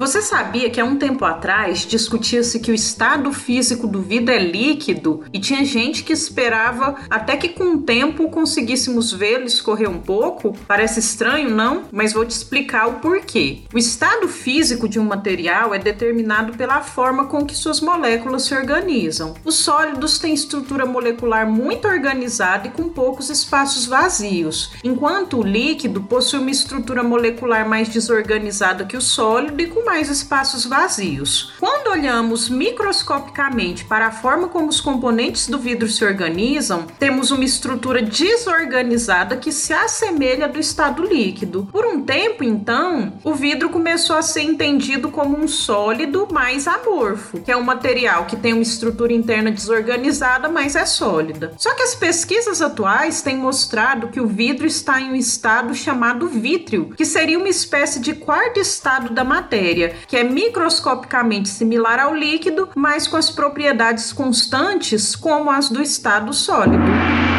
Você sabia que há um tempo atrás discutia-se que o estado físico do vidro é líquido e tinha gente que esperava até que com o tempo conseguíssemos vê-lo escorrer um pouco? Parece estranho, não? Mas vou te explicar o porquê. O estado físico de um material é determinado pela forma com que suas moléculas se organizam. Os sólidos têm estrutura molecular muito organizada e com poucos espaços vazios, enquanto o líquido possui uma estrutura molecular mais desorganizada que o sólido e com mais espaços vazios. Quando olhamos microscopicamente para a forma como os componentes do vidro se organizam, temos uma estrutura desorganizada que se assemelha do estado líquido. Por um tempo, então, o vidro começou a ser entendido como um sólido mais amorfo, que é um material que tem uma estrutura interna desorganizada, mas é sólida. Só que as pesquisas atuais têm mostrado que o vidro está em um estado chamado vítreo, que seria uma espécie de quarto estado da matéria que é microscopicamente similar ao líquido, mas com as propriedades constantes como as do estado sólido.